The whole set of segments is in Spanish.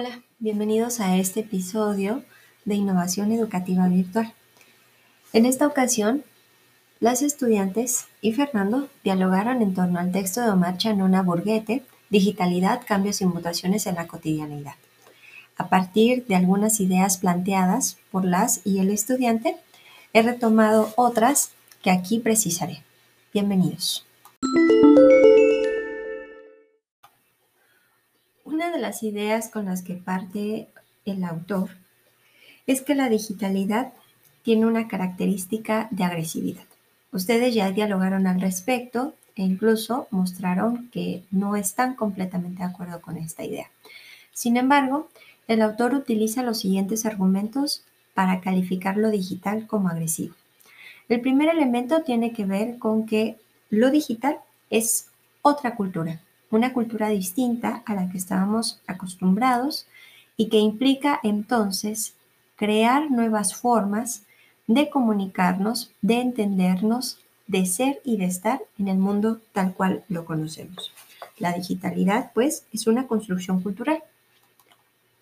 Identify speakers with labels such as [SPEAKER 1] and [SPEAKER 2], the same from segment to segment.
[SPEAKER 1] Hola, bienvenidos a este episodio de Innovación Educativa Virtual. En esta ocasión, las estudiantes y Fernando dialogaron en torno al texto de Omar Chanona Burguete, Digitalidad, Cambios y Mutaciones en la Cotidianidad. A partir de algunas ideas planteadas por las y el estudiante, he retomado otras que aquí precisaré. Bienvenidos. Una de las ideas con las que parte el autor es que la digitalidad tiene una característica de agresividad. Ustedes ya dialogaron al respecto e incluso mostraron que no están completamente de acuerdo con esta idea. Sin embargo, el autor utiliza los siguientes argumentos para calificar lo digital como agresivo. El primer elemento tiene que ver con que lo digital es otra cultura, una cultura distinta a la que estábamos acostumbrados y que implica entonces crear nuevas formas de comunicarnos, de entendernos, de ser y de estar en el mundo tal cual lo conocemos. La digitalidad, pues, es una construcción cultural.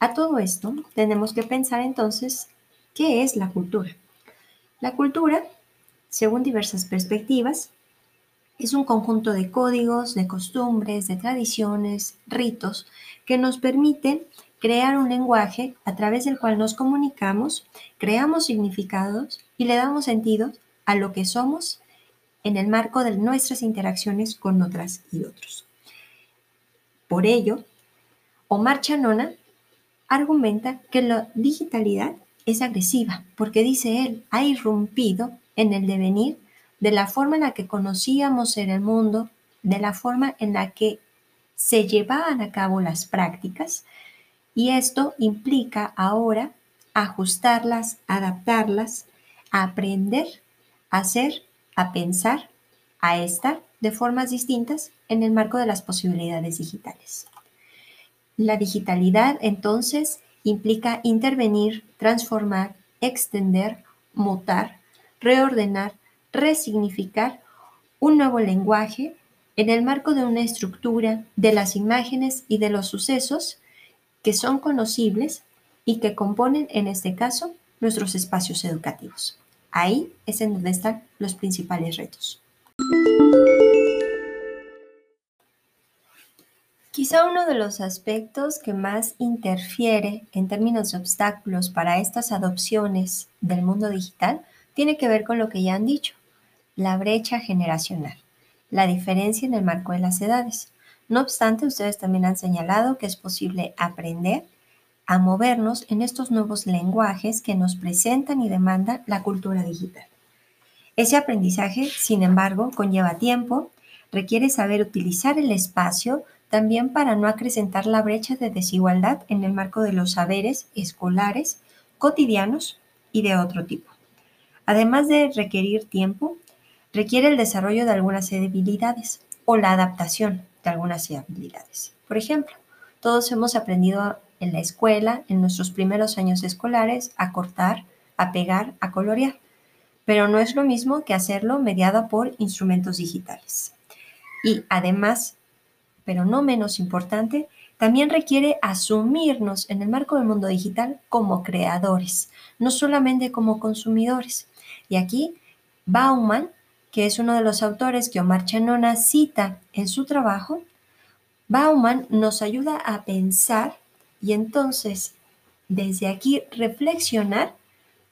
[SPEAKER 1] A todo esto, tenemos que pensar entonces, ¿qué es la cultura? La cultura, según diversas perspectivas, es un conjunto de códigos, de costumbres, de tradiciones, ritos que nos permiten crear un lenguaje a través del cual nos comunicamos, creamos significados y le damos sentido a lo que somos en el marco de nuestras interacciones con otras y otros. Por ello, Omar Chanona argumenta que la digitalidad es agresiva, porque dice él, ha irrumpido en el devenir de la forma en la que conocíamos en el mundo, de la forma en la que se llevaban a cabo las prácticas y esto implica ahora ajustarlas, adaptarlas, aprender, a hacer, a pensar, a estar de formas distintas en el marco de las posibilidades digitales. La digitalidad entonces implica intervenir, transformar, extender, mutar, reordenar, resignificar un nuevo lenguaje en el marco de una estructura de las imágenes y de los sucesos que son conocibles y que componen, en este caso, nuestros espacios educativos. Ahí es en donde están los principales retos. Quizá uno de los aspectos que más interfiere en términos de obstáculos para estas adopciones del mundo digital tiene que ver con lo que ya han dicho, la brecha generacional, la diferencia en el marco de las edades. No obstante, ustedes también han señalado que es posible aprender a movernos en estos nuevos lenguajes que nos presentan y demandan la cultura digital. Ese aprendizaje, sin embargo, conlleva tiempo, requiere saber utilizar el espacio también para no acrecentar la brecha de desigualdad en el marco de los saberes escolares, cotidianos y de otro tipo. Además de requerir tiempo, requiere el desarrollo de algunas habilidades o la adaptación de algunas habilidades. Por ejemplo, todos hemos aprendido en la escuela, en nuestros primeros años escolares, a cortar, a pegar, a colorear, pero no es lo mismo que hacerlo mediado por instrumentos digitales. Y además, pero no menos importante, también requiere asumirnos en el marco del mundo digital como creadores, no solamente como consumidores. Y aquí Bauman que es uno de los autores que Omar Chanona cita en su trabajo, Bauman nos ayuda a pensar y entonces desde aquí reflexionar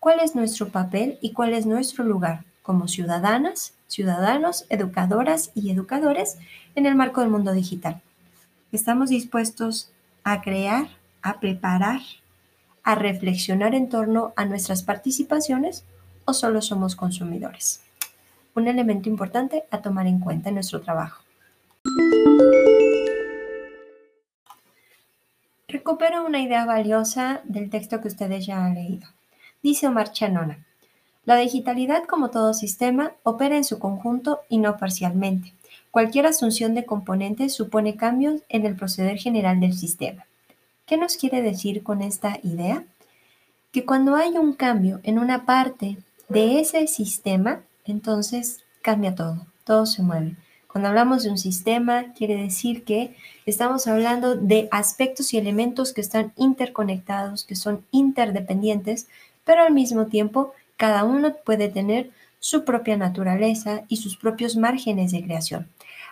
[SPEAKER 1] cuál es nuestro papel y cuál es nuestro lugar como ciudadanas, ciudadanos, educadoras y educadores en el marco del mundo digital. Estamos dispuestos a crear, a preparar, a reflexionar en torno a nuestras participaciones o solo somos consumidores un elemento importante a tomar en cuenta en nuestro trabajo. Recupero una idea valiosa del texto que ustedes ya han leído. Dice Omar Chanona, la digitalidad, como todo sistema, opera en su conjunto y no parcialmente. Cualquier asunción de componentes supone cambios en el proceder general del sistema. ¿Qué nos quiere decir con esta idea? Que cuando hay un cambio en una parte de ese sistema, entonces cambia todo, todo se mueve. Cuando hablamos de un sistema, quiere decir que estamos hablando de aspectos y elementos que están interconectados, que son interdependientes, pero al mismo tiempo cada uno puede tener su propia naturaleza y sus propios márgenes de creación.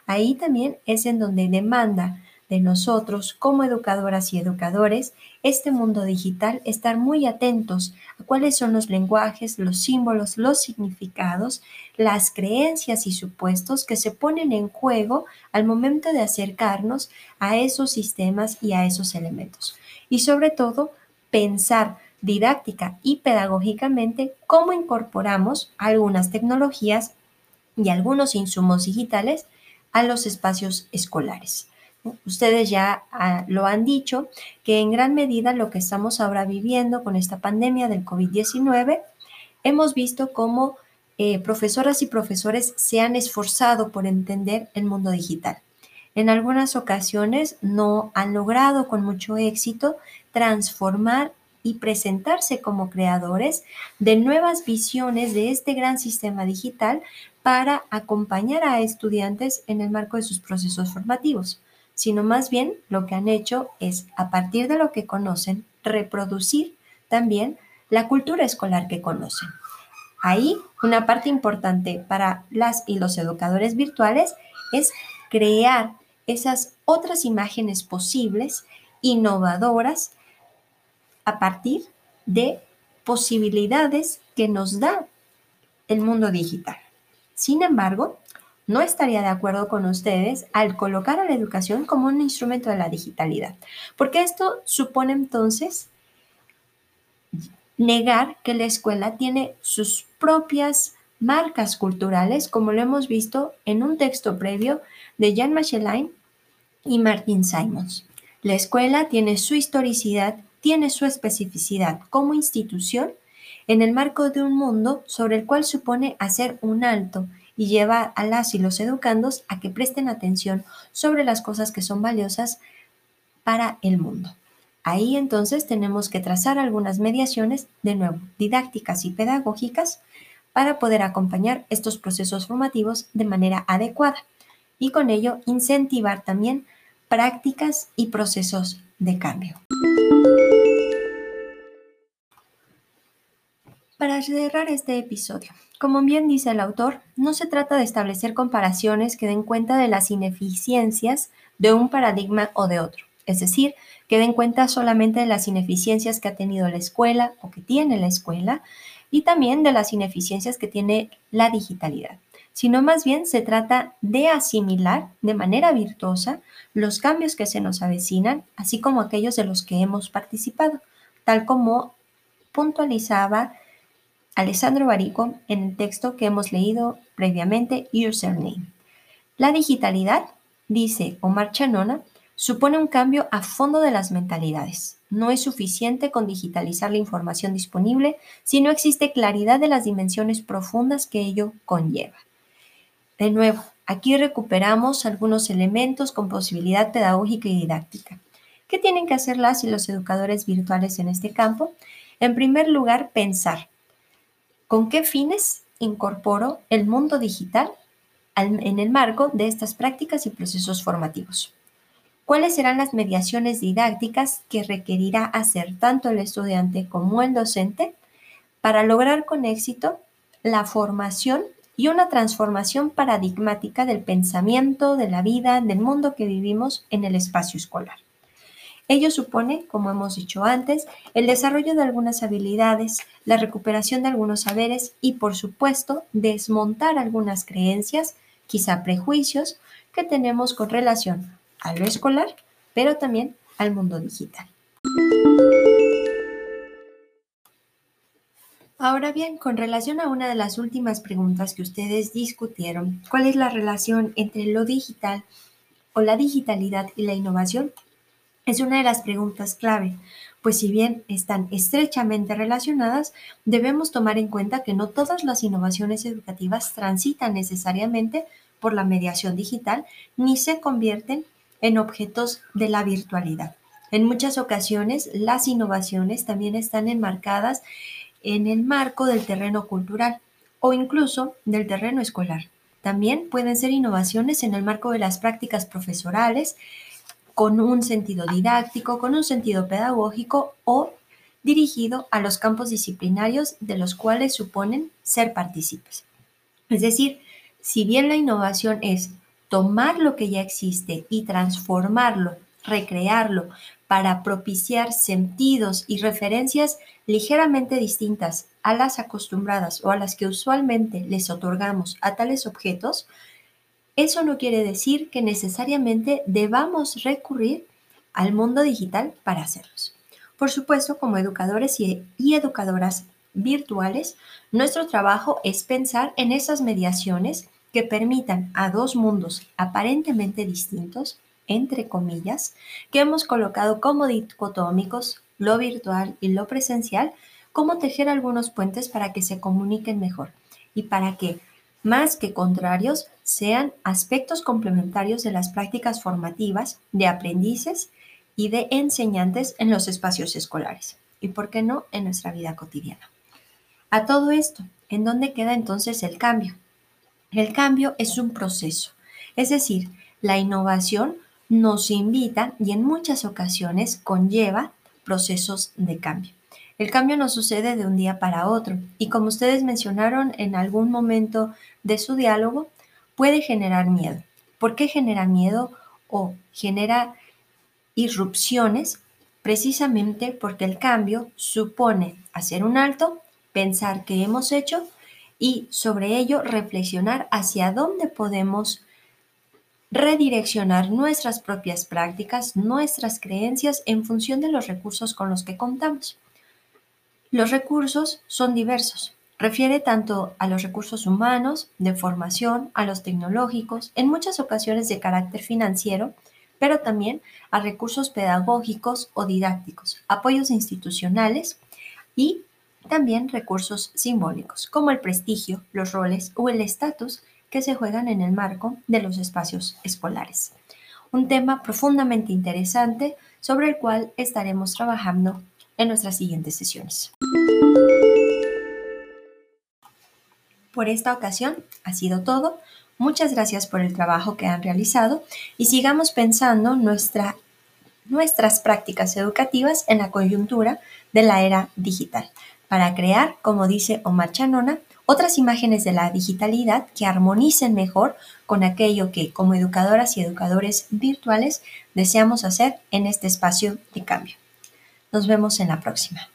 [SPEAKER 1] Ahí también es en donde demanda de nosotros como educadoras y educadores este mundo digital estar muy atentos a cuáles son los lenguajes, los símbolos, los significados, las creencias y supuestos que se ponen en juego al momento de acercarnos a esos sistemas y a esos elementos. Y sobre todo, pensar didáctica y pedagógicamente cómo incorporamos algunas tecnologías y algunos insumos digitales a los espacios escolares. Ustedes ya ah, lo han dicho, que en gran medida lo que estamos ahora viviendo con esta pandemia del COVID-19, hemos visto cómo eh, profesoras y profesores se han esforzado por entender el mundo digital. En algunas ocasiones no han logrado con mucho éxito transformar y presentarse como creadores de nuevas visiones de este gran sistema digital para acompañar a estudiantes en el marco de sus procesos formativos, sino más bien lo que han hecho es, a partir de lo que conocen, reproducir también la cultura escolar que conocen. Ahí, una parte importante para las y los educadores virtuales es crear esas otras imágenes posibles, innovadoras, a partir de posibilidades que nos da el mundo digital. Sin embargo, no estaría de acuerdo con ustedes al colocar a la educación como un instrumento de la digitalidad, porque esto supone entonces negar que la escuela tiene sus propias marcas culturales, como lo hemos visto en un texto previo de Jean Machelain y Martin Simons. La escuela tiene su historicidad, tiene su especificidad como institución en el marco de un mundo sobre el cual supone hacer un alto y lleva a las y los educandos a que presten atención sobre las cosas que son valiosas para el mundo. Ahí entonces tenemos que trazar algunas mediaciones, de nuevo, didácticas y pedagógicas, para poder acompañar estos procesos formativos de manera adecuada y con ello incentivar también prácticas y procesos de cambio. Para cerrar este episodio, como bien dice el autor, no se trata de establecer comparaciones que den cuenta de las ineficiencias de un paradigma o de otro, es decir, que den cuenta solamente de las ineficiencias que ha tenido la escuela o que tiene la escuela y también de las ineficiencias que tiene la digitalidad, sino más bien se trata de asimilar de manera virtuosa los cambios que se nos avecinan, así como aquellos de los que hemos participado, tal como puntualizaba Alessandro Barico en el texto que hemos leído previamente, Username. La digitalidad, dice Omar Chanona, supone un cambio a fondo de las mentalidades. No es suficiente con digitalizar la información disponible si no existe claridad de las dimensiones profundas que ello conlleva. De nuevo, aquí recuperamos algunos elementos con posibilidad pedagógica y didáctica. ¿Qué tienen que hacer las y los educadores virtuales en este campo? En primer lugar, pensar ¿Con qué fines incorporo el mundo digital en el marco de estas prácticas y procesos formativos? ¿Cuáles serán las mediaciones didácticas que requerirá hacer tanto el estudiante como el docente para lograr con éxito la formación y una transformación paradigmática del pensamiento, de la vida, del mundo que vivimos en el espacio escolar? Ello supone, como hemos dicho antes, el desarrollo de algunas habilidades, la recuperación de algunos saberes y, por supuesto, desmontar algunas creencias, quizá prejuicios, que tenemos con relación a lo escolar, pero también al mundo digital. Ahora bien, con relación a una de las últimas preguntas que ustedes discutieron, ¿cuál es la relación entre lo digital o la digitalidad y la innovación? Es una de las preguntas clave, pues si bien están estrechamente relacionadas, debemos tomar en cuenta que no todas las innovaciones educativas transitan necesariamente por la mediación digital ni se convierten en objetos de la virtualidad. En muchas ocasiones, las innovaciones también están enmarcadas en el marco del terreno cultural o incluso del terreno escolar. también pueden ser innovaciones en el marco de las prácticas profesorales, con un sentido didáctico, con un sentido pedagógico o dirigido a los campos disciplinarios de los cuales suponen ser partícipes. Es decir, si bien la innovación es tomar lo que ya existe y transformarlo, recrearlo, para propiciar sentidos y referencias ligeramente distintas a las acostumbradas o a las que usualmente les otorgamos a tales objetos, eso no quiere decir que necesariamente debamos recurrir al mundo digital para hacerlos. Por supuesto, como educadores y, educadoras virtuales, nuestro trabajo es pensar en esas mediaciones que permitan a dos mundos aparentemente distintos, entre comillas, que hemos colocado como dicotómicos, lo virtual y lo presencial, cómo tejer algunos puentes para que se comuniquen mejor y para que, más que contrarios, sean aspectos complementarios de las prácticas formativas de aprendices y de enseñantes en los espacios escolares y, por qué no, en nuestra vida cotidiana. A todo esto, ¿en dónde queda entonces el cambio? El cambio es un proceso, es decir, la innovación nos invita y en muchas ocasiones conlleva procesos de cambio. El cambio no sucede de un día para otro y como ustedes mencionaron en algún momento de su diálogo, puede generar miedo. ¿Por qué genera miedo o genera irrupciones, precisamente porque el cambio supone hacer un alto, pensar qué hemos hecho y sobre ello reflexionar hacia dónde podemos redireccionar nuestras propias prácticas, nuestras creencias en función de los recursos con los que contamos. Los recursos son diversos. Refiere tanto a los recursos humanos, de formación, a los tecnológicos, en muchas ocasiones de carácter financiero, pero también a recursos pedagógicos o didácticos, apoyos institucionales y también recursos simbólicos, como el prestigio, los roles o el estatus que se juegan en el marco de los espacios escolares. Un tema profundamente interesante sobre el cual estaremos trabajando en nuestras siguientes sesiones. Por esta ocasión ha sido todo. Muchas gracias por el trabajo que han realizado y sigamos pensando nuestra, nuestras prácticas educativas en la coyuntura de la era digital para crear, como dice Omar Chanona, otras imágenes de la digitalidad que armonicen mejor con aquello que como educadoras y educadores virtuales deseamos hacer en este espacio de cambio. Nos vemos en la próxima.